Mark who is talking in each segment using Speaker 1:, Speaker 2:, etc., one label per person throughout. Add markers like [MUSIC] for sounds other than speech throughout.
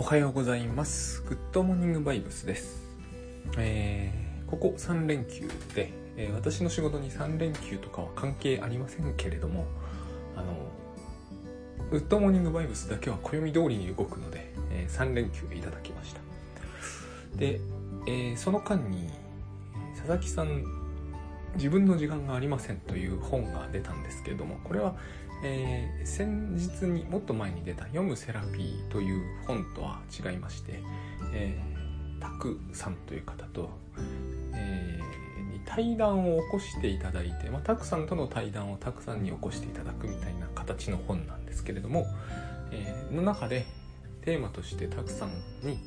Speaker 1: おはようございます。グッドモーニングバイブスです。えーここ3連休で、えー私の仕事に3連休とかは関係ありませんけれども、あの、グッドモーニングバイブスだけは暦通りに動くので、え3連休いただきました。で、えその間に、佐々木さん、自分の時間がありませんという本が出たんですけれども、これは、えー先日にもっと前に出た「読むセラピー」という本とは違いまして、えータクさんという方と、えーに対談を起こしていただいて、まあ、タクさんとの対談をタクさんに起こしていただくみたいな形の本なんですけれども、えーの中でテーマとしてタクさんに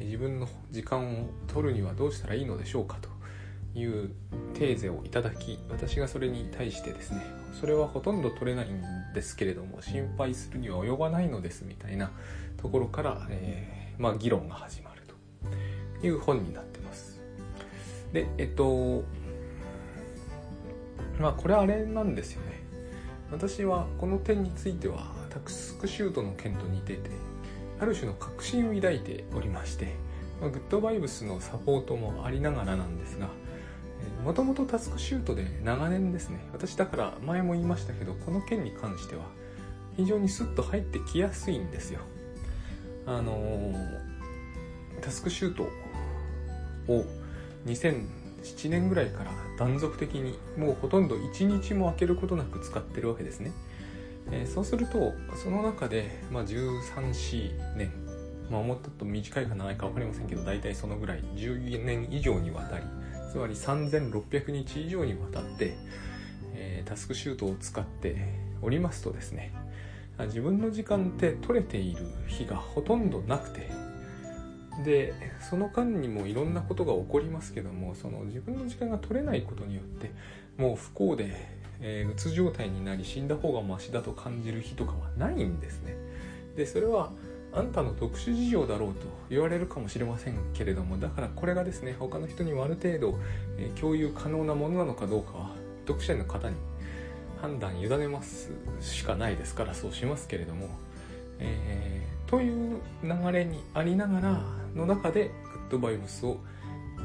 Speaker 1: 自分の時間を取るにはどうしたらいいのでしょうかと。いうテーゼをいただき私がそれに対してですねそれはほとんど取れないんですけれども心配するには及ばないのですみたいなところから、えーまあ、議論が始まるという本になってます。でえっとまあこれあれなんですよね。私はこの点についてはタクスクシュートの件と似ててある種の確信を抱いておりまして、ま、グッドバイブスのサポートもありながらなんですがもともとタスクシュートで長年ですね。私だから前も言いましたけどこの件に関しては非常にスッと入ってきやすいんですよ。あのータスクシュートを2007年ぐらいから断続的にもうほとんど1日も空けることなく使ってるわけですね、えーそうするとその中で、まあ、1314年。まあもっと短いか長いか分かりませんけど大体そのぐらい。10年以上にわたり。つまり3600日以上にわたって、えータスクシュートを使っておりますとですね自分の時間って取れている日がほとんどなくてでその間にもいろんなことが起こりますけどもその自分の時間が取れないことによってもう不幸で、えーうつ状態になり死んだ方がマシだと感じる日とかはないんですね。でそれはあんたの特殊事情だろうと言われるかもしれませんけれどもだからこれがですね他の人にもある程度、えー共有可能なものなのかどうかは読者の方に判断委ねますしかないですからそうしますけれども、えーという流れにありながらの中でグッドバイブスを、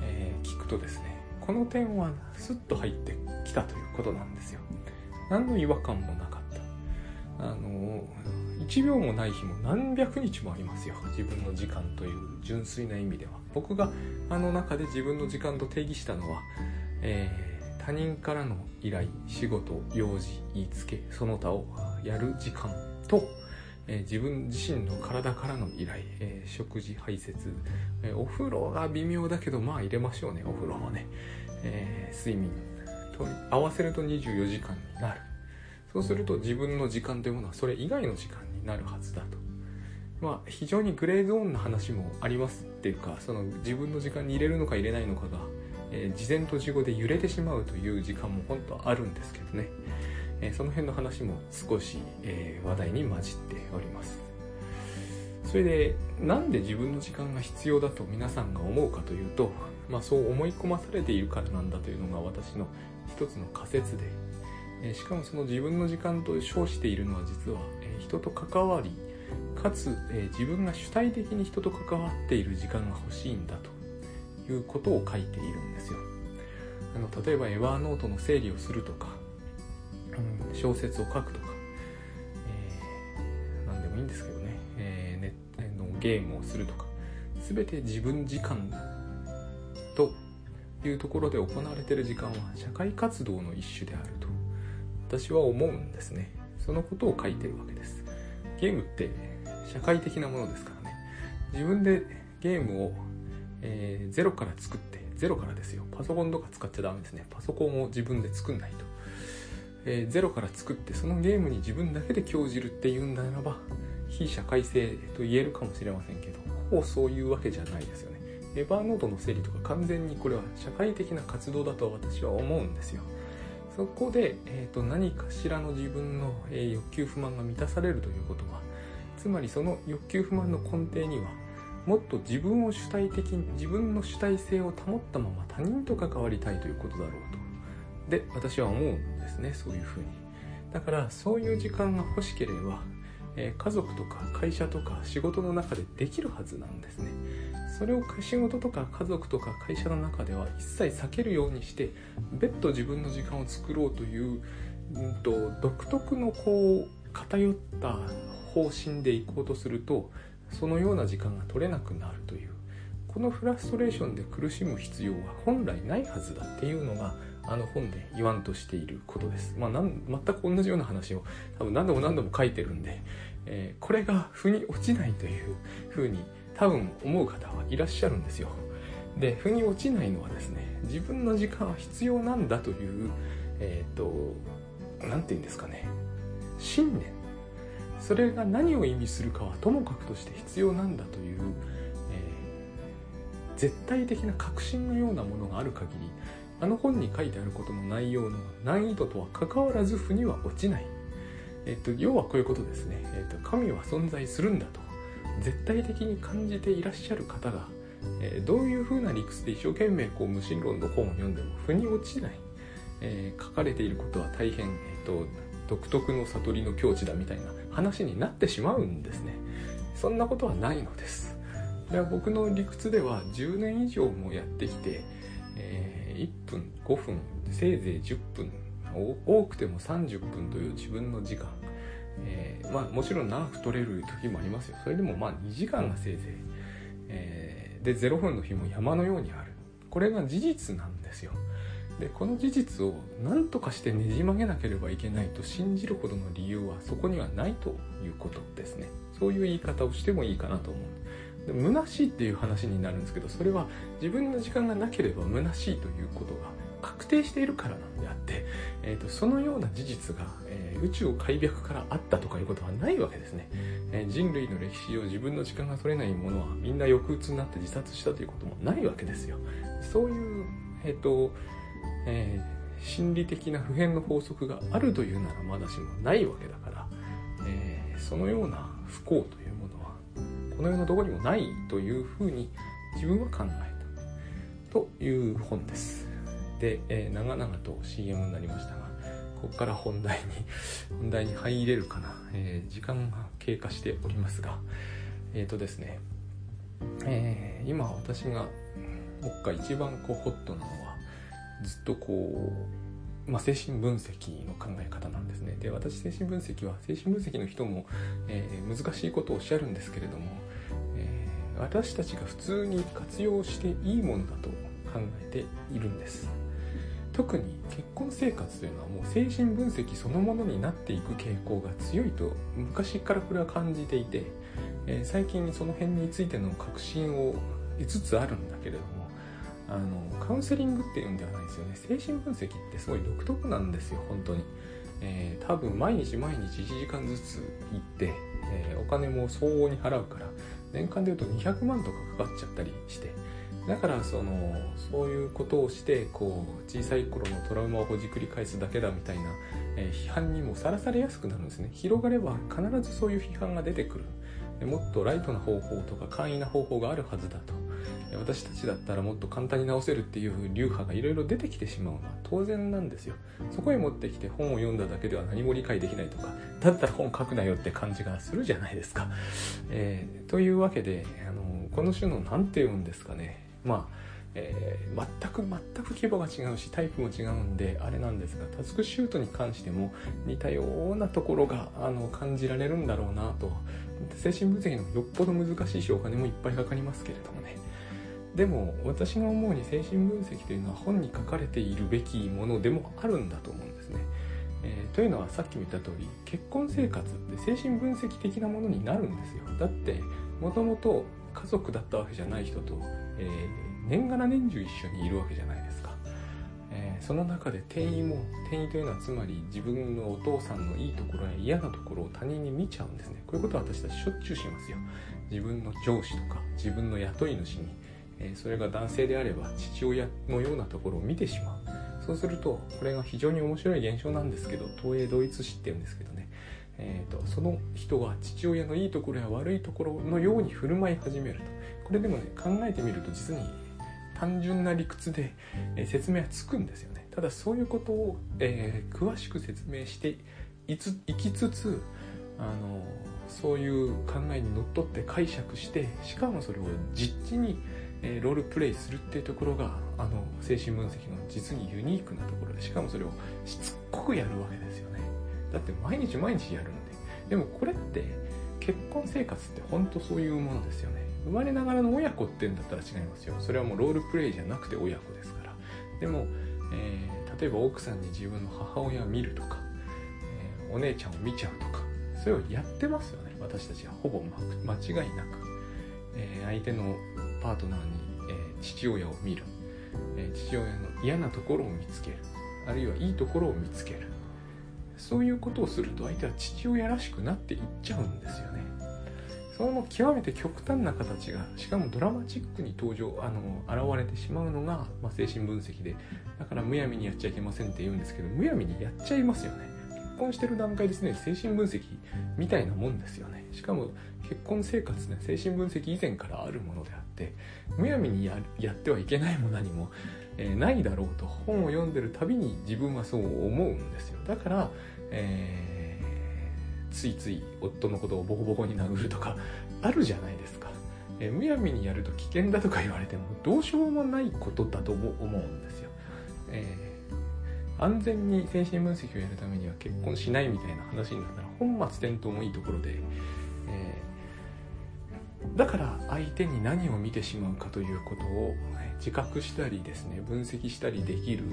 Speaker 1: えー聞くとですねこの点はスッと入ってきたということなんですよ。何の違和感もなかった。あの1秒もない日も何百日もありますよ。自分の時間という純粋な意味では。僕があの中で自分の時間と定義したのは、えー他人からの依頼仕事用事言いつけその他をやる時間と、えー自分自身の体からの依頼、えー食事排泄、えーお風呂が微妙だけどまあ入れましょうねお風呂もね、えー睡眠。と合わせると24時間になる。そうすると自分の時間というものはそれ以外の時間になるはずだと。まあ非常にグレーゾーンな話もありますっていうかその自分の時間に入れるのか入れないのかが、えー事前と事後で揺れてしまうという時間も本当はあるんですけどね、えーその辺の話も少し、えー話題に混じっております。それでなんで自分の時間が必要だと皆さんが思うかというと、まあ、そう思い込まされているからなんだというのが私の一つの仮説で、えしかもその自分の時間と称しているのは実は、え人と関わりかつ、え自分が主体的に人と関わっている時間が欲しいんだということを書いているんですよ。あの例えばエヴァーノートの整理をするとか、うん小説を書くとか、えー何でもいいんですけどね、えーネットのゲームをするとか全て自分時間というところで行われている時間は社会活動の一種であると。私は思うんですね。そのことを書いてるわけです。ゲームって社会的なものですからね。自分でゲームを、えーゼロから作ってゼロからですよ。パソコンとか使っちゃダメですね。パソコンを自分で作んないと、えーゼロから作ってそのゲームに自分だけで興じるっていうんならば非社会性と言えるかもしれませんけどほぼそういうわけじゃないですよね。エヴァーノートの整理とか完全にこれは社会的な活動だと私は思うんですよ。そこで、えー、と何かしらの自分の、えー欲求不満が満たされるということはつまりその欲求不満の根底にはもっと自分を主体的に自分の主体性を保ったまま他人と関わりたいということだろうと。で私は思うんですねそういうふうに。だからそういう時間が欲しければえ家族とか会社とか仕事の中でできるはずなんですね。それを仕事とか家族とか会社の中では一切避けるようにして別途自分の時間を作ろうという、うんと、独特のこう偏った方針でいこうとするとそのような時間が取れなくなるというこのフラストレーションで苦しむ必要は本来ないはずだっていうのがあの本で言わんとしていることです。まあ、全く同じような話を多分何度も何度も書いてるんで、えー、これが腑に落ちないというふうに多分思う方はいらっしゃるんですよ。で、腑に落ちないのはですね、自分の時間は必要なんだという、えっ、ー、と、何て言うんですかね、信念。それが何を意味するかはともかくとして必要なんだという、えー、絶対的な確信のようなものがある限り、あの本に書いてあることの内容の難易度とは関わらず腑には落ちない。えっと、要はこういうことですね。えっと、神は存在するんだと。絶対的に感じていらっしゃる方が、えー、どういうふうな理屈で一生懸命こう無神論の本を読んでも腑に落ちない、えー、書かれていることは大変、えーと、独特の悟りの境地だみたいな話になってしまうんですね。そんなことはないのです。で僕の理屈では10年以上もやってきて、えー、1分5分せいぜい10分多くても30分という自分の時間、えー、まあもちろん長く取れる時もありますよ。それでもまあ2時間がせいぜい、えー、で0分の日も山のようにある。これが事実なんですよ。でこの事実を何とかしてねじ曲げなければいけないと信じるほどの理由はそこにはないということですね。そういう言い方をしてもいいかなと思うで虚しいっていう話になるんですけどそれは自分の時間がなければ虚しいということが確定しているからなんであって、えーと、そのような事実が、えー、宇宙開闢からあったとかいうことはないわけですね、えー、人類の歴史を自分の時間が取れないものはみんな抑うつになって自殺したということもないわけですよ。そういう、えっ、ー、とえー、心理的な普遍の法則があるというならまだしもないわけだから、えー、そのような不幸というものはこの世のどこにもないというふうに自分は考えた。という本です。で、えー、長々と CM になりましたがここから本題に [LAUGHS] 本題に入れるかな、えー、時間が経過しておりますがえっ、ー、とですね、え、今私が僕が一番こうホットなのはずっとこう、まあ、精神分析の考え方なんですね。で私精神分析は精神分析の人も、え、難しいことをおっしゃるんですけれども、え、私たちが普通に活用していいものだと考えているんです。特に結婚生活というのはもう精神分析そのものになっていく傾向が強いと昔からこれは感じていて、えー、最近その辺についての確信を得つつあるんだけれどもあのカウンセリングっていうんではないですよね。精神分析ってすごい独特なんですよ本当に、えー、多分毎日毎日1時間ずつ行って、えー、お金も相応に払うから年間でいうと200万とかかかっちゃったりしてだからそのそういうことをしてこう小さい頃のトラウマをほじくり返すだけだみたいな、えー、批判にもさらされやすくなるんですね。広がれば必ずそういう批判が出てくる。もっとライトな方法とか簡易な方法があるはずだと。私たちだったらもっと簡単に直せるっていう流派がいろいろ出てきてしまうのは当然なんですよ。そこへ持ってきて本を読んだだけでは何も理解できないとかだったら本書くなよって感じがするじゃないですか、えー、というわけであのこの種の何て言うんですかね。まあえー、全く全く規模が違うしタイプも違うんであれなんですがタスクシュートに関しても似たようなところがあの感じられるんだろうなと精神分析のよっぽど難しいしお金もいっぱいかかりますけれどもねでも私が思うに精神分析というのは本に書かれているべきものでもあるんだと思うんですね。えー、というのはさっきも言った通り結婚生活って精神分析的なものになるんですよ。だってもともと家族だったわけじゃない人と、えー、年がら年中一緒にいるわけじゃないですか、えー、その中で転移も転移というのはつまり自分のお父さんのいいところや嫌なところを他人に見ちゃうんですね。こういうことは私たちしょっちゅうしますよ。自分の上司とか自分の雇い主に、えー、それが男性であれば父親のようなところを見てしまう。そうするとこれが非常に面白い現象なんですけど東映同一視っていうんですけどね。えーと、その人は父親のいいところや悪いところのように振る舞い始めるとこれでもね考えてみると実に単純な理屈で、え、説明はつくんですよね。ただそういうことを、えー、詳しく説明していついきつつあのそういう考えにのっとって解釈してしかもそれを実地に、えー、ロールプレイするっていうところがあの精神分析の実にユニークなところでしかもそれをしつこくやるわけですよね。だって毎日毎日やるんで。でもこれって結婚生活って本当そういうものですよね。生まれながらの親子ってんだったら違いますよ。それはもうロールプレイじゃなくて親子ですから。でも、えー、例えば奥さんに自分の母親を見るとか、えー、お姉ちゃんを見ちゃうとかそれをやってますよね。私たちはほぼ間違いなく、えー、相手のパートナーに、え父親を見る、え父親の嫌なところを見つける。あるいはいいところを見つける。そういうことをすると相手は父親らしくなっていっちゃうんですよね。その極めて極端な形がしかもドラマチックに登場あの現れてしまうのが、まあ、精神分析でだからむやみにやっちゃいけませんって言うんですけどむやみにやっちゃいますよね。結婚してる段階ですね精神分析みたいなもんですよね。しかも結婚生活ね精神分析以前からあるものであってむやみにやってはいけないも何も、えー、ないだろうと本を読んでるたびに自分はそう思うんですよ。だから、えーついつい夫のことをボコボコに殴るとか [LAUGHS] あるじゃないですか、えむやみにやると危険だとか言われてもどうしようもないことだと思うんですよ、えー、安全に精神分析をやるためには結婚しないみたいな話になったら本末転倒もいいところで、えー、だから相手に何を見てしまうかということを自覚したりですね分析したりできる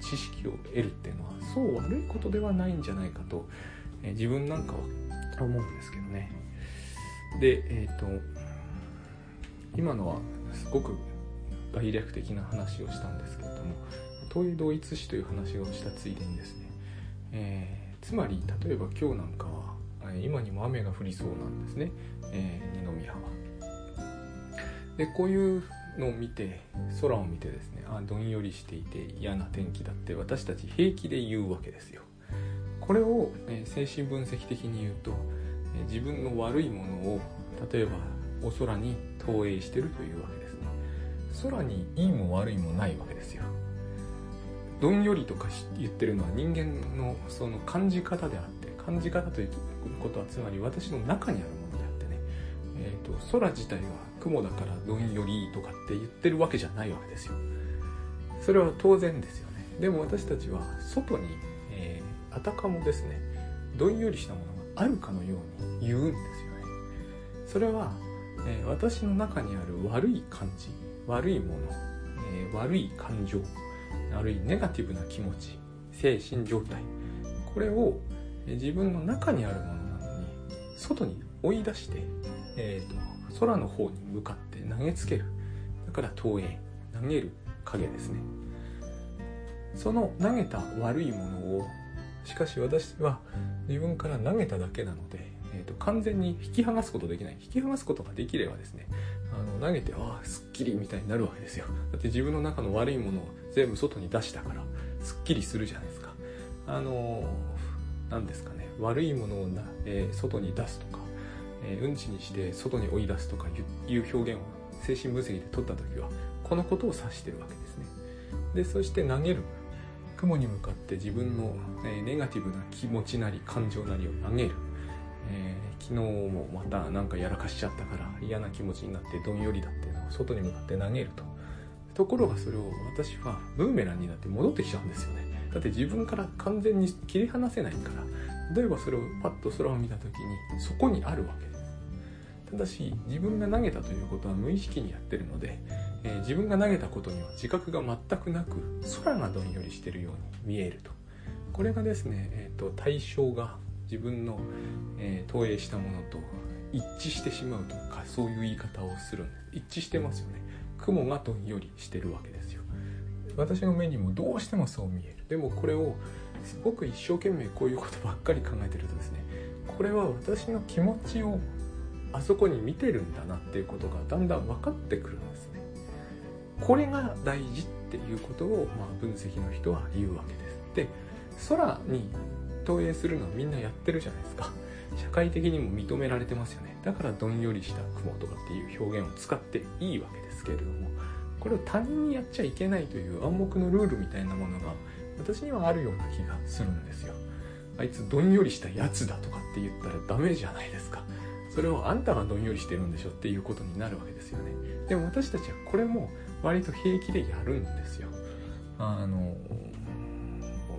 Speaker 1: 知識を得るっていうのはそう悪いことではないんじゃないかとえ自分なんかは思うんですけどねでえっ、ー、と今のはすごく概略的な話をしたんですけれども問い同一視という話をしたついでにですね、えー、つまり例えば今日なんかは今にも雨が降りそうなんですね、えー、二宮は。でこういうのを見て空を見てですねあどんよりしていて嫌な天気だって私たち平気で言うわけですよ。これを、え精神分析的に言うと、え自分の悪いものを例えばお空に投影してるというわけですね。空にいいも悪いもないわけですよ。どんよりとか言ってるのは人間のその感じ方であって感じ方ということはつまり私の中にあるものであってね、えーと、空自体は雲だからどんよりとかって言ってるわけじゃないわけですよ。それは当然ですよね。でも私たちは外にあたかもですねどんよりしたものがあるかのように言うんですよね。それは、えー、私の中にある悪い感じ悪いもの、えー、悪い感情あるいはネガティブな気持ち精神状態これを、自分の中にあるものなのに外に追い出して、えーと、空の方に向かって投げつける。だから投影投げる影ですね。その投げた悪いものをしかし私は自分から投げただけなので、えーと、完全に引き剥がすことできない。引き剥がすことができればですねあの投げてああすっきりみたいになるわけですよ。だって自分の中の悪いものを全部外に出したからすっきりするじゃないですか。あの何ですかね悪いものをな、えー、外に出すとか、えー、うんちにして外に追い出すとかいう表現を精神分析で取った時はこのことを指してるわけですね。でそして投げる。雲に向かって自分の、えネガティブな気持ちなり感情なりを投げる、えー、昨日もまた何かやらかしちゃったから嫌な気持ちになってどんよりだっていうのを外に向かって投げると。ところがそれを私はブーメランになって戻ってきちゃうんですよね。だって自分から完全に切り離せないから。例えばそれをパッと空を見た時にそこにあるわけです。ただし自分が投げたということは無意識にやってるのでえー、自分が投げたことには自覚が全くなく空がどんよりしてるように見えると。これがですね、えーと、対象が自分の、えー、投影したものと一致してしまうとかそういう言い方をするんです。一致してますよね。雲がどんよりしてるわけですよ。私の目にもどうしてもそう見える。でもこれをすごく一生懸命こういうことばっかり考えてるとですねこれは私の気持ちをあそこに見てるんだなっていうことがだんだん分かってくるんこれが大事っていうことを、まあ、分析の人は言うわけです。で空に投影するのはみんなやってるじゃないですか。社会的にも認められてますよね。だからどんよりした雲とかっていう表現を使っていいわけですけれども、これを他人にやっちゃいけないという暗黙のルールみたいなものが私にはあるような気がするんですよ。あいつどんよりしたやつだとかって言ったらダメじゃないですかそれはあんたがどんよりしてるんでしょっていうことになるわけですよねでも私たちはこれも割と平気でやるんですよ。あの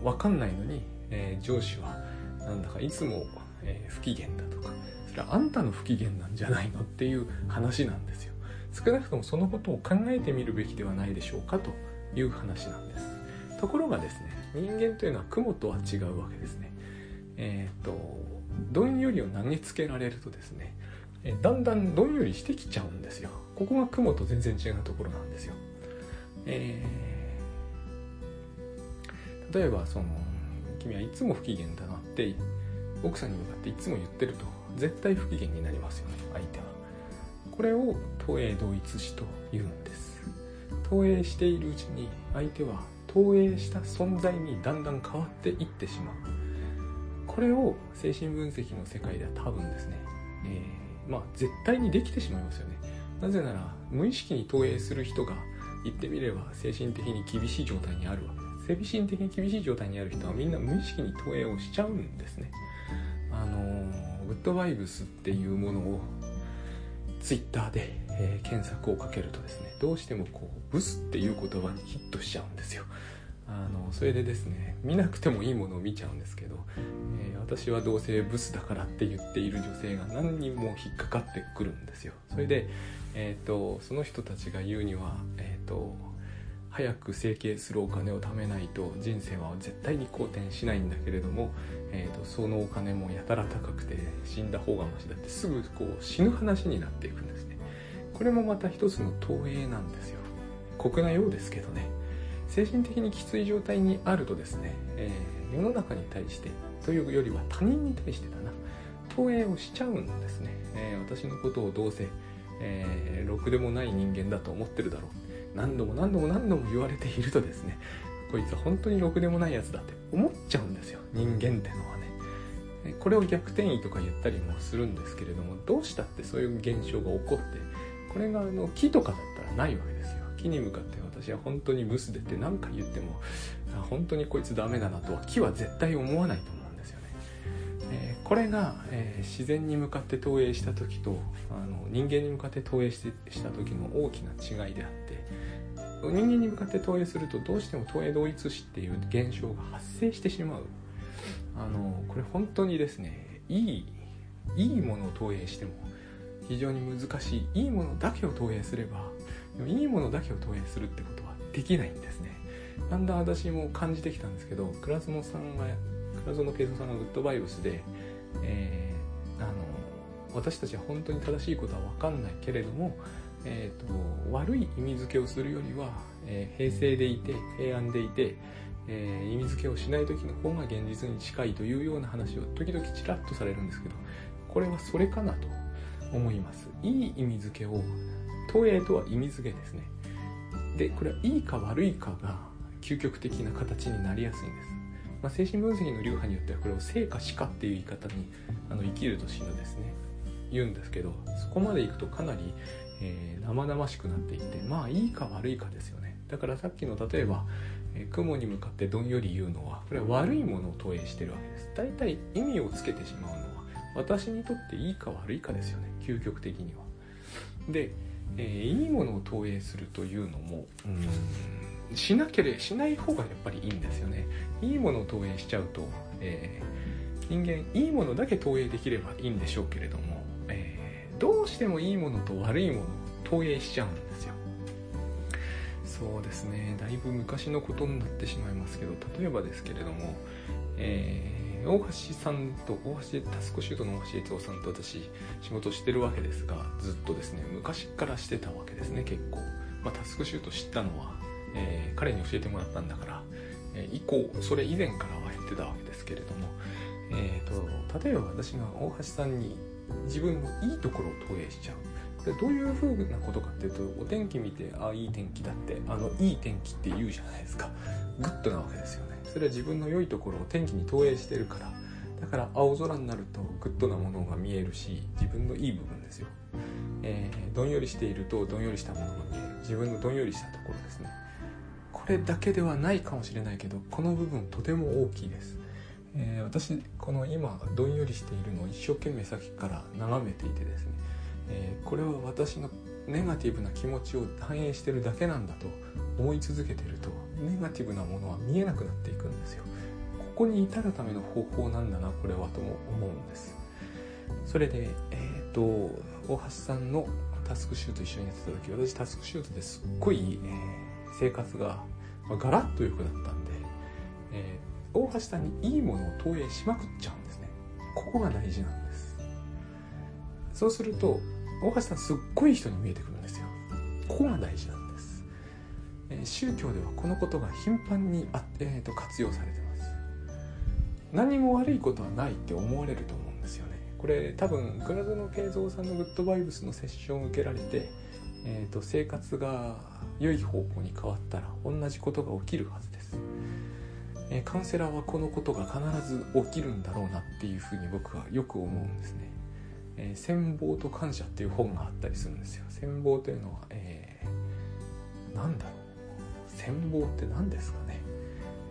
Speaker 1: 分かんないのに、えー、上司はなんだかいつも、えー、不機嫌だとかそれはあんたの不機嫌なんじゃないのっていう話なんですよ。少なくともそのことを考えてみるべきではないでしょうかという話なんです。ところがですね人間というのは雲とは違うわけですね。えっ、ー、とどんよりを投げつけられるとですねだんだんどんよりしてきちゃうんですよ。ここが雲と全然違うところなんですよ、えー、例えばその君はいつも不機嫌だなって奥さんに向かっていつも言ってると絶対不機嫌になりますよね相手は。これを投影同一視と言うんです。投影しているうちに相手は投影した存在にだんだん変わっていってしまう。これを精神分析の世界では多分ですね、えー、まあ絶対にできてしまいますよね。なぜなら無意識に投影する人が言ってみれば精神的に厳しい状態にあるわ。けです精神的に厳しい状態にある人はみんな無意識に投影をしちゃうんですね。あのグッドバイブスっていうものをツイッターで、えー、検索をかけるとですねどうしてもこうブスっていう言葉にヒットしちゃうんですよ。あのそれでですね見なくてもいいものを見ちゃうんですけど、えー、私はどうせブスだからって言っている女性が何人も引っかかってくるんですよ。それで、えーと、その人たちが言うには、えーと、早く整形するお金を貯めないと人生は絶対に好転しないんだけれども、えーと、そのお金もやたら高くて死んだ方がましだってすぐこう死ぬ話になっていくんですね。これもまた一つの投影なんですよ。酷なようですけどね精神的にきつい状態にあるとですね、えー、世の中に対してというよりは他人に対してだな。投影をしちゃうんですね、えー、私のことをどうせ、えー、ろくでもない人間だと思ってるだろう。何度も何度も何度も言われているとですねこいつは本当にろくでもないやつだって思っちゃうんですよ。人間ってのはね。これを逆転移とか言ったりもするんですけれどもどうしたってそういう現象が起こってこれがあの木とかだったらないわけですよ。木に向かって私は本当にブスでって何か言っても本当にこいつダメだなとは木は絶対思わないと思うんですよね、えー、これが、えー、自然に向かって投影した時とあの人間に向かって投影してした時の大きな違いであって人間に向かって投影するとどうしても投影同一視っていう現象が発生してしまう。あのこれ本当にですねいいいいものを投影しても非常に難しいいいものだけを投影すればいいものだけを投影するってことはできないんですね。だんだん私も感じてきたんですけど倉園さんが倉園慶三さんがグッドバイブスで、えー、あの私たちは本当に正しいことは分かんないけれども、えと、悪い意味付けをするよりは、えー、平成でいて平安でいて、えー、意味付けをしない時の方が現実に近いというような話を時々ちらっとされるんですけどこれはそれかなと思います。いい意味付けを投影とは意味付けですね。でこれはいいか悪いかが究極的な形になりやすいんです、まあ、精神分析の流派によってはこれを生か死かっていう言い方にあの生きると死ぬですね。言うんですけどそこまでいくとかなり、えー、生々しくなっていってまあいいか悪いかですよね。だからさっきの例えば、えー、雲に向かってどんより言うのはこれは悪いものを投影してるわけです。大体意味をつけてしまうのは私にとっていいか悪いかですよね。究極的には。でえー、いいものを投影するというのも、うん、しなければしない方がやっぱりいいんですよね。いいものを投影しちゃうと、えー、人間いいものだけ投影できればいいんでしょうけれども、えー、どうしてもいいものと悪いものを投影しちゃうんですよ。そうですね。だいぶ昔のことになってしまいますけど例えばですけれども、えー大橋さんと大橋タスコシュートの大橋悦夫さんと私仕事してるわけですがずっとですね昔からしてたわけですね結構、まあ、タスクシュート知ったのは、えー、彼に教えてもらったんだから、えー、以降それ以前からはやってたわけですけれども、えーと、例えば私が大橋さんに自分のいいところを投影しちゃう。これどういう風なことかっていうとお天気見てああいい天気だってあのいい天気って言うじゃないですか。グッドなわけですよね。それは自分の良いところを天気に投影してるから。だから青空になるとグッドなものが見えるし自分のいい部分ですよ、えー、どんよりしているとどんよりしたものが見える。自分のどんよりしたところですね。これだけではないかもしれないけどこの部分とても大きいです、えー、私この今どんよりしているのを一生懸命さっきから眺めていてですね、えー、これは私のネガティブな気持ちを反映してるだけなんだと思い続けてるとネガティブなものは見えなくなっていくんですよ。ここに至るための方法なんだなこれはとも思うんです。それでえっ、と大橋さんのタスクシュート一緒にやってた時私タスクシュートですっごい、えー、生活が、ま、ガラッと良くなったんで、えー、大橋さんにいいものを投影しまくっちゃうんですね。ここが大事なんです。そうすると大橋さんすっごい人に見えてくるんですよ。ここが大事なんです、えー、宗教ではこのことが頻繁にあ、えーと、活用されてます。何も悪いことはないって思われると思うんですよね。これ多分倉園慶三さんのグッドバイブスのセッションを受けられて、えーと、生活が良い方向に変わったら同じことが起きるはずです、えー、カウンセラーはこのことが必ず起きるんだろうなっていうふうに僕はよく思うんですね。えー、戦望と感謝っていう本があったりするんですよ。戦望というのは、えー、なんだろう。戦望って何ですかね、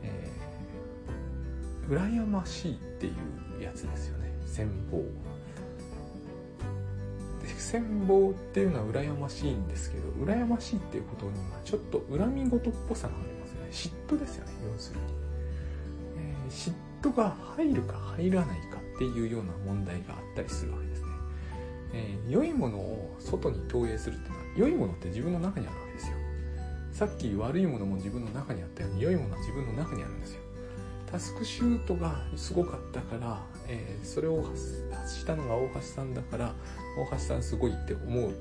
Speaker 1: えー、羨ましいっていうやつですよね。戦望戦望っていうのは羨ましいんですけど羨ましいっていうことにはちょっと恨み事っぽさがありますよね。嫉妬ですよね要するに、えー、嫉妬が入るか入らないかっていうような問題があったりするわけです。えー、良いものを外に投影するっていうのは良いものって自分の中にあるわけですよ。さっき悪いものも自分の中にあったように良いものは自分の中にあるんですよ。タスクシュートがすごかったから、えー、それを発したのが大橋さんだから大橋さんすごいって思うっ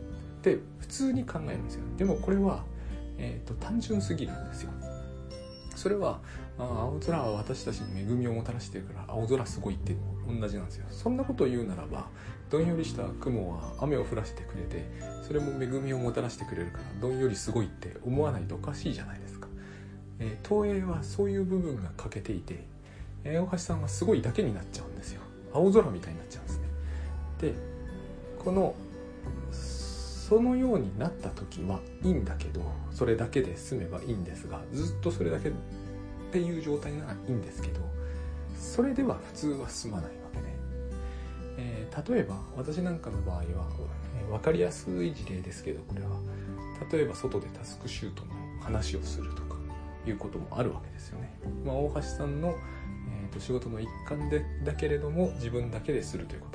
Speaker 1: て普通に考えるんですよ。でもこれは、えーと、単純すぎるんですよ。それは青空は私たちに恵みをもたらしてるから青空すごいって同じなんですよ。そんなことを言うならばどんよりした雲は雨を降らせてくれてそれも恵みをもたらしてくれるからどんよりすごいって思わないとおかしいじゃないですか、えー、東映はそういう部分が欠けていて、え、大橋さんはすごいだけになっちゃうんですよ。青空みたいになっちゃうんですね。でこのそのようになった時はいいんだけどそれだけで済めばいいんですがずっとそれだけっていう状態ならいいんですけどそれでは普通は済まないわけね、えー、例えば私なんかの場合は、えー、分かりやすい事例ですけどこれは例えば外でタスクシュートの話をするとかいうこともあるわけですよね、まあ、大橋さんの、えーと、仕事の一環でだけれども自分だけでするということ。もある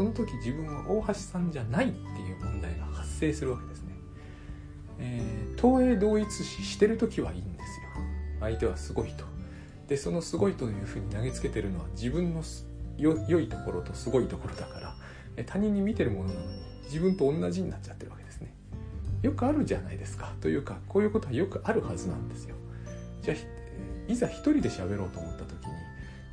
Speaker 1: その時自分は大橋さんじゃないっていう問題が発生するわけですね、えー、東映同一視してる時はいいんですよ。相手はすごいと。でそのすごいというふうに投げつけてるのは自分の良いところとすごいところだからえ他人に見てるものなのに自分と同じになっちゃってるわけですね。よくあるじゃないですか。というかこういうことはよくあるはずなんですよ。じゃあいざ一人で喋ろうと思った時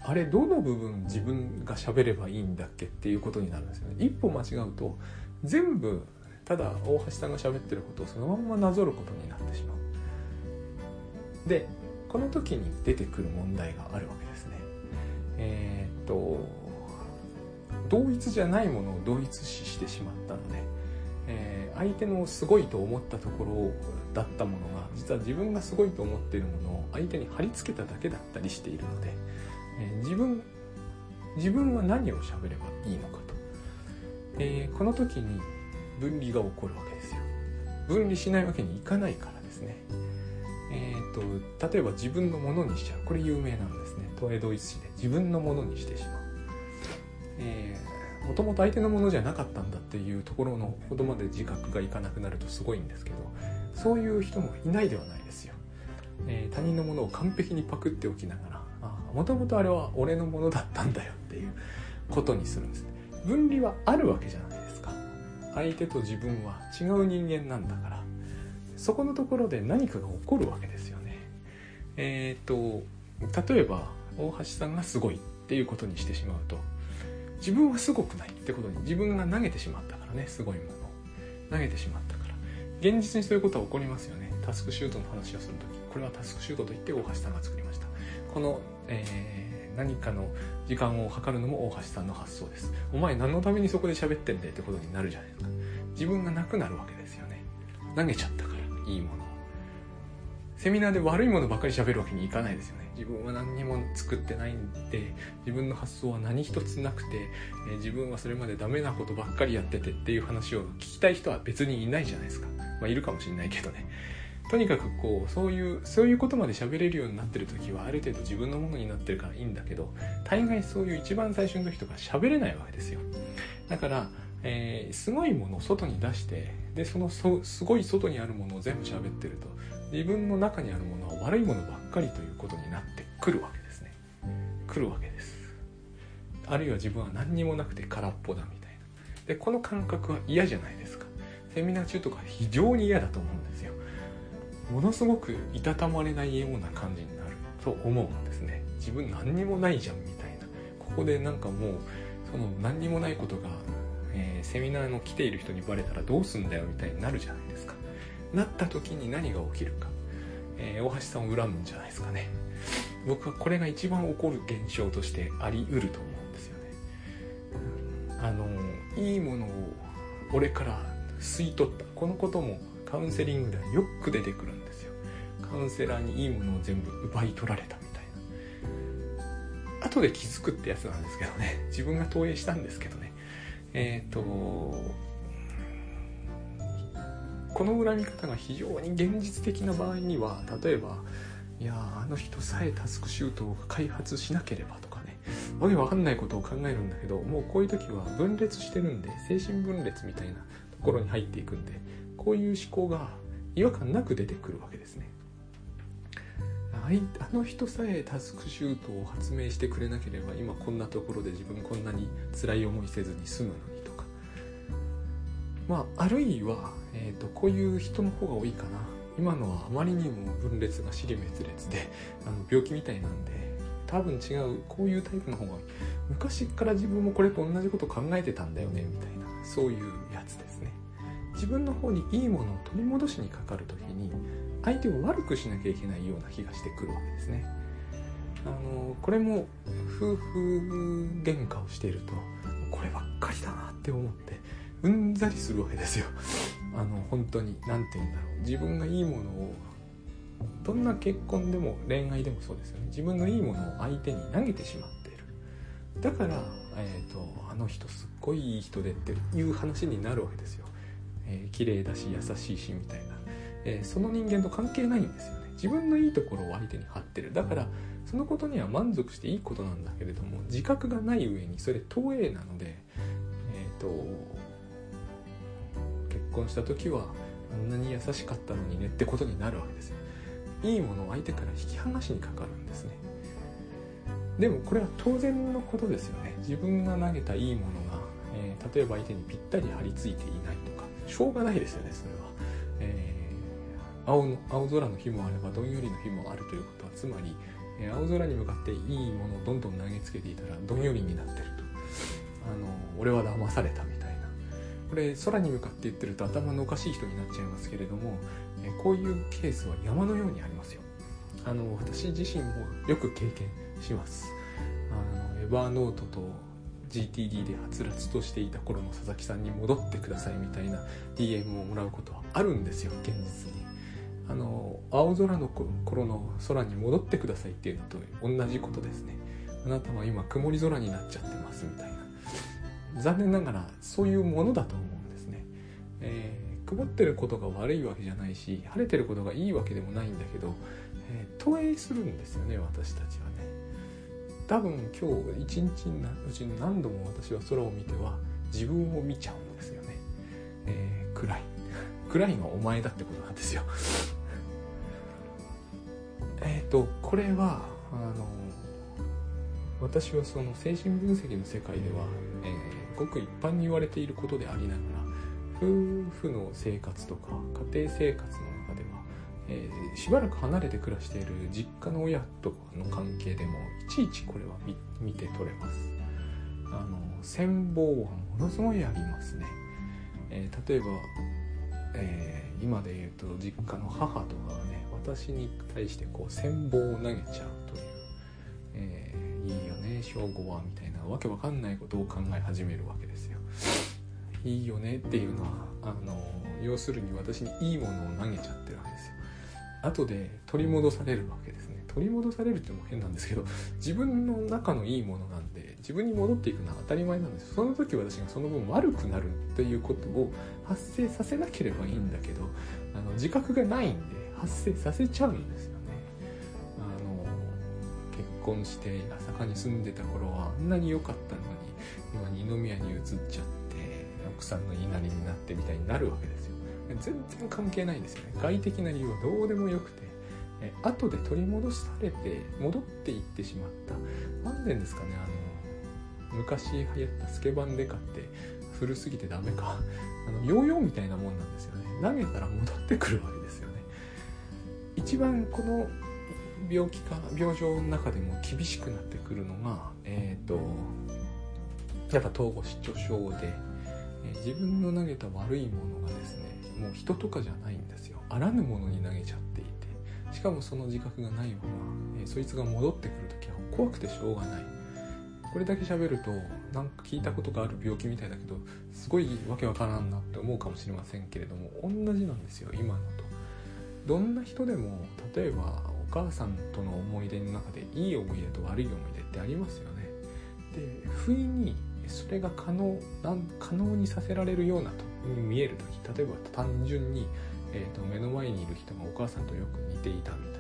Speaker 1: あれどの部分自分が喋ればいいんだっけっていうことになるんですよね一歩間違うと全部ただ大橋さんが喋ってることをそのままなぞることになってしまうでこの時に出てくる問題があるわけですね。えー、っと同一じゃないものを同一視してしまったので、えー、相手のすごいと思ったところだったものが実は自分がすごいと思っているものを相手に貼り付けただけだったりしているので、自分自分は何を喋ればいいのかと、えー、この時に分離が起こるわけですよ。分離しないわけにいかないからですね。えーと、例えば自分のものにしちゃう。これ有名なんですね。東映同一詞で。自分のものにしてしまう、えもともと相手のものじゃなかったんだっていうところのほどまで自覚がいかなくなるとすごいんですけどそういう人もいないではないですよ、えー、他人のものを完璧にパクっておきながらもともとあれは俺のものだったんだよっていうことにするんです。分離はあるわけじゃないですか。相手と自分は違う人間なんだから。そこのところで何かが起こるわけですよね。えっ、と例えば大橋さんがすごいっていうことにしてしまうと自分はすごくないってことに自分が投げてしまったからねすごいもの投げてしまったから。現実にそういうことは起こりますよね。タスクシュートの話をする時これはタスクシュートといって大橋さんが作りました。この、えー、何かの時間を測るのも大橋さんの発想です。お前何のためにそこで喋ってんだよってことになるじゃないですか。自分がなくなるわけですよね。投げちゃったからいいものセミナーで悪いものばっかり喋るわけにいかないですよね。自分は何にも作ってないんで自分の発想は何一つなくて、え、自分はそれまでダメなことばっかりやっててっていう話を聞きたい人は別にいないじゃないですか。まあいるかもしれないけどね。とにかくこうそういうそういうことまで喋れるようになってる時はある程度自分のものになってるからいいんだけど大概そういう一番最初の時とか喋れないわけですよ。だからえー、すごいものを外に出してでそのそすごい外にあるものを全部喋ってると自分の中にあるものは悪いものばっかりということになってくるわけですね。来るわけです。あるいは自分は何にもなくて空っぽだみたいな。でこの感覚は嫌じゃないですか。セミナー中とか非常に嫌だと思うんですよ。ものすごくいたたまれないような感じになる。と思うんですね。自分何にもないじゃんみたいな。ここでなんかもうその何にもないことがえー、セミナーの来ている人にバレたらどうすんだよみたいになるじゃないですか。なった時に何が起きるか、えー、大橋さんを恨むんじゃないですかね。僕はこれが一番起こる現象としてあり得ると思うんですよね、あのいいものを俺から吸い取った。このこともカウンセリングではよく出てくるんですよ。カウンセラーにいいものを全部奪い取られたみたいな。後で気づくってやつなんですけどね。[LAUGHS] 自分が投影したんですけどね。えっ、ー、とこの恨み方が非常に現実的な場合には例えばいやあの人さえタスクシュートを開発しなければとかね。わけわかんないことを考えるんだけどもうこういう時は分裂してるんで精神分裂みたいなところに入っていくんでこういう思考が違和感なく出てくるわけですね。あの人さえタスクシュートを発明してくれなければ今こんなところで自分こんなに辛い思いせずに済むのにとか。まああるいは、えーと、こういう人の方が多いかな。今のはあまりにも分裂が尻滅裂であの病気みたいなんで多分違うこういうタイプの方が昔から自分もこれと同じこと考えてたんだよねみたいなそういうやつです。自分の方にいいものを取り戻しにかかる時に相手を悪くしなきゃいけないような気がしてくるわけですね。あのこれも夫婦喧嘩をしているとこればっかりだなって思ってうんざりするわけですよ。あの本当に何て言うんだろう自分がいいものをどんな結婚でも恋愛でもそうですよね自分のいいものを相手に投げてしまっているだから、えーと、あの人すっごいいい人でっていう話になるわけですよ、えー、綺麗だし優しいしみたいな。えー、その人間と関係ないんですよね。自分のいいところを相手に貼ってる。だからそのことには満足していいことなんだけれども自覚がない上にそれ投影なのでえっ、ー、と結婚した時はあんなに優しかったのにねってことになるわけですよ。いいものを相手から引き剥がしにかかるんですね。でもこれは当然のことですよね。自分が投げたいいものが、えー、例えば相手にぴったり張り付いていないとしょうがないですよねそれは、えー青の青空の日もあればどんよりの日もあるということはつまり、え青空に向かっていいものをどんどん投げつけていたらどんよりになってると。あの俺は騙されたみたいな。これ空に向かって言ってると頭のおかしい人になっちゃいますけれども、えこういうケースは山のようにありますよ。あの私自身もよく経験します。あのエバーノートと GTD ではつらつとしていた頃の佐々木さんに戻ってくださいみたいな DM をもらうことはあるんですよ現実に。あの青空の頃の空に戻ってくださいっていうのと同じことですね。あなたは今曇り空になっちゃってますみたいな。残念ながらそういうものだと思うんですね、えー、曇ってることが悪いわけじゃないし晴れてることがいいわけでもないんだけど、えー、投影するんですよね私たちはね。多分今日一日のうちに何度も私は空を見ては自分を見ちゃうんですよね、えー、暗い。[LAUGHS] 暗いのはお前だってことなんですよ。[LAUGHS] えっ、とこれはあの私はその精神分析の世界では、えー、ごく一般に言われていることでありながら夫婦の生活とか家庭生活の、えー、しばらく離れて暮らしている実家の親とかの関係でもいちいちこれは見て取れますあの戦望はものすごいありますね、えー、例えば、えー、今で言うと実家の母とかがね私に対してこう戦望を投げちゃうという、えー、いいよね正午はみたいなわけわかんないことを考え始めるわけですよ。いいよねっていうのはあの要するに私にいいものを投げちゃってるわけですよ。後で取り戻されるわけですね。取り戻されるっても変なんですけど自分の中のいいものなんで自分に戻っていくのは当たり前なんです。その時私がその分悪くなるっていうことを発生させなければいいんだけどあの自覚がないんで発生させちゃうんですよね。あの結婚して朝霞に住んでた頃はあんなに良かったのに今二宮に移っちゃって奥さんの言いなりになってみたいになるわけですよ。全然関係ないんですよね。外的な理由はどうでもよくて後で取り戻されて戻っていってしまった。何年ですかねあの昔流行ったスケバンデカって古すぎてダメか。あのヨーヨーみたいなもんなんですよね。投げたら戻ってくるわけですよね。一番この病気か病状の中でも厳しくなってくるのがえっ、ー、とやっぱ統合失調症で、自分の投げた悪いものがですねもう人とかじゃないんですよ。あらぬものに投げちゃっていて。しかもその自覚がないまま、えー、そいつが戻ってくる時は怖くてしょうがない。これだけ喋るとなんか聞いたことがある病気みたいだけどすごいわけわからんなって思うかもしれませんけれども同じなんですよ今のと。どんな人でも例えばお母さんとの思い出の中でいい思い出と悪い思い出ってありますよね。で不意にそれが可能可能にさせられるようなと見える時例えば単純に、えーと、目の前にいる人がお母さんとよく似ていたみたいな。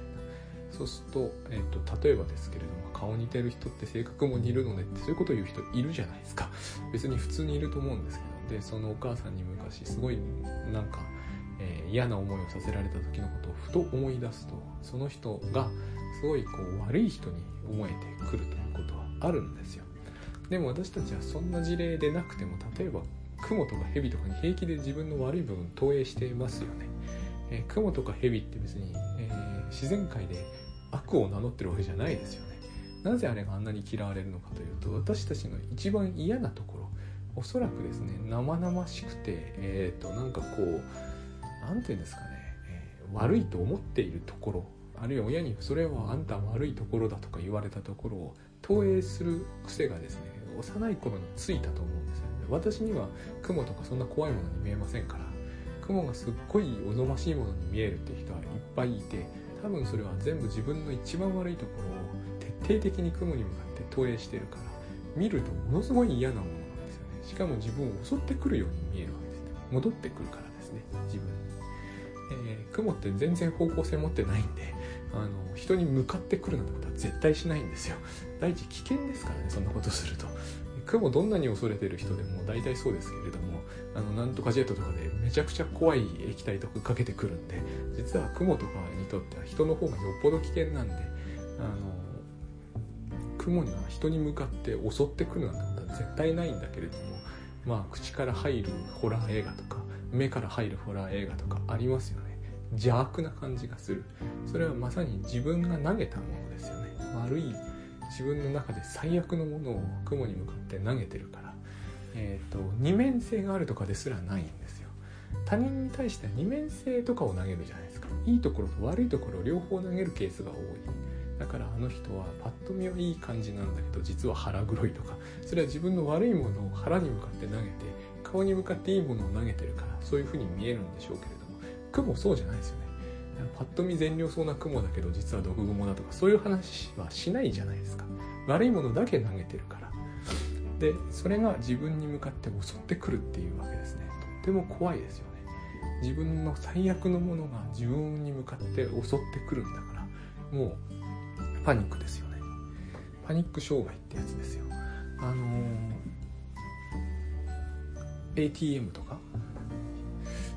Speaker 1: そうすると,、えーと、例えばですけれども顔似てる人って性格も似るのでってそういうことを言う人いるじゃないですか。別に普通にいると思うんですけどでそのお母さんに昔すごいなんか、えー、嫌な思いをさせられた時のことをふと思い出すとその人がすごいこう悪い人に思えてくるということはあるんですよ。でも私たちはそんな事例でなくても例えば雲とか蛇とかに平気で自分の悪い部分投影してますよね。えー、雲とか蛇って別に、えー、自然界で悪を名乗ってるわけじゃないですよね。なぜあれがあんなに嫌われるのかというと私たちの一番嫌なところおそらくですね生々しくてえっ、ー、となんかこう何て言うんですかね、えー、悪いと思っているところあるいは親にそれはあんた悪いところだとか言われたところを投影する癖がですね幼い頃についたと思うんですよね私には雲とかそんな怖いものに見えませんから雲がすっごいおぞましいものに見えるって人はいっぱいいて多分それは全部自分の一番悪いところを徹底的に雲に向かって投影してるから見るとものすごい嫌なものなんですよね。しかも自分を襲ってくるように見えるわけですね。戻ってくるからですね自分に、えー、雲って全然方向性持ってないんであの人に向かってくるなんてことは絶対しないんですよ。第一危険ですからねそんなことすると。雲どんなに恐れてる人でも大体そうですけれどもあのなんとかジェットとかでめちゃくちゃ怖い液体とかかけてくるんで実は雲とかにとっては人の方がよっぽど危険なんであの雲には人に向かって襲ってくるなんてことは絶対ないんだけれどもまあ口から入るホラー映画とか目から入るホラー映画とかありますよね。邪悪な感じがする。それはまさに自分が投げたものですよね。悪い自分の中で最悪のものを雲に向かって投げてるから、えーと、二面性があるとかですらないんですよ。他人に対しては二面性とかを投げるじゃないですか。いいところと悪いところを両方投げるケースが多い。だからあの人はパッと見はいい感じなんだけど実は腹黒いとか。それは自分の悪いものを腹に向かって投げて顔に向かっていいものを投げてるからそういうふうに見えるんでしょうけれども雲そうじゃないですよね。パッと見善良そうな雲だけど実は毒蜘蛛だとかそういう話はしないじゃないですか。悪いものだけ投げてるから。でそれが自分に向かって襲ってくるっていうわけですね。とっても怖いですよね。自分の最悪のものが自分に向かって襲ってくるんだからもうパニックですよね。パニック障害ってやつですよ。あのー、ATM とか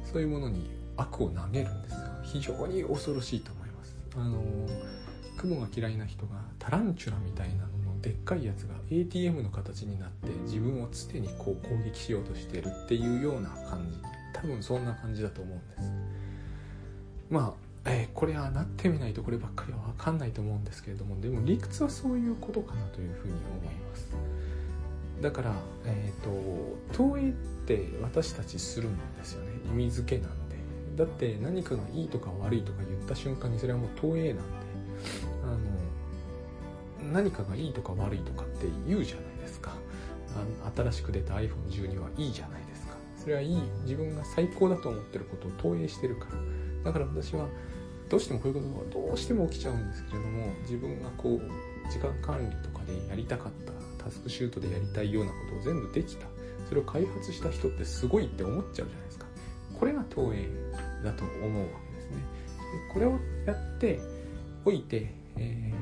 Speaker 1: そういうものに悪を投げるんですよ非常に恐ろしいと思います。あの雲が嫌いな人がタランチュラみたいなののでっかいやつが ATM の形になって自分を常にこう攻撃しようとしてるっていうような感じ。多分そんな感じだと思うんです。まあえー、これはなってみないとこればっかりは分かんないと思うんですけれどもでも理屈はそういうことかなというふうに思います。だから、えーと、投影って私たちするんですよね。意味付けなんだって何かがいいとか悪いとか言った瞬間にそれはもう投影なんであの何かがいいとか悪いとかって言うじゃないですか。あ新しく出た iPhone12 はいいじゃないですか。それはいい自分が最高だと思ってることを投影してるから。だから私はどうしてもこういうことがどうしても起きちゃうんですけれども自分がこう時間管理とかでやりたかったタスクシュートでやりたいようなことを全部できた。それを開発した人ってすごいって思っちゃうじゃないですか。これが投影。だと思うわけですね。でこれをやっておいて、え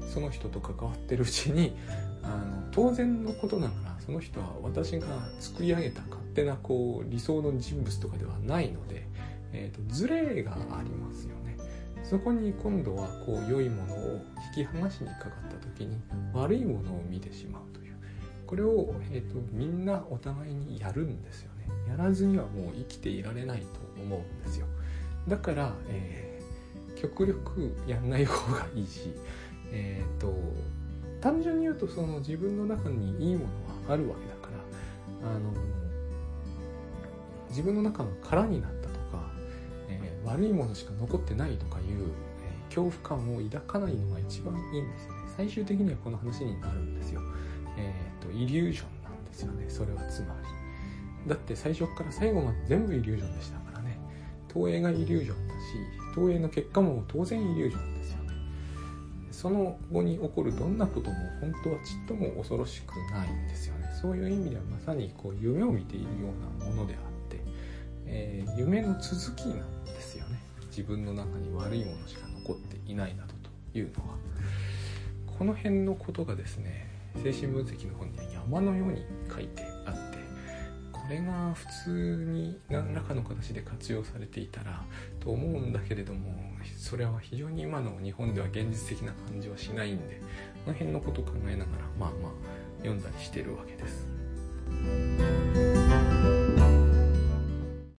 Speaker 1: ー、その人と関わってるうちにあの当然のことながらその人は私が作り上げた勝手なこう理想の人物とかではないので、えーと、ズレがありますよね。そこに今度はこう良いものを引き剥がしにかかった時に悪いものを見てしまうという。これを、えーと、みんなお互いにやるんですよ。やらずにはもう生きていられないと思うんですよ。だから、えー、極力やんない方がいいしえっ、ー、と単純に言うとその自分の中にいいものはあるわけだからあの自分の中の空になったとか、えー、悪いものしか残ってないとかいう、えー、恐怖感を抱かないのが一番いいんですよね。最終的にはこの話になるんですよ。えっ、ー、とイリュージョンなんですよね。それはつまり。だって最初から最後まで全部イリュージョンでしたからね。投影がイリュージョンだし投影の結果も当然イリュージョンですよね。その後に起こるどんなことも本当はちっとも恐ろしくないんですよね。そういう意味ではまさにこう夢を見ているようなものであって、えー、夢の続きなんですよね。自分の中に悪いものしか残っていないなどというのは。この辺のことがですね精神分析の本には山のように書いてあってこれが普通に何らかの形で活用されていたらと思うんだけれどもそれは非常に今の日本では現実的な感じはしないんでこの辺のことを考えながらまあまあ読んだりしてるわけです。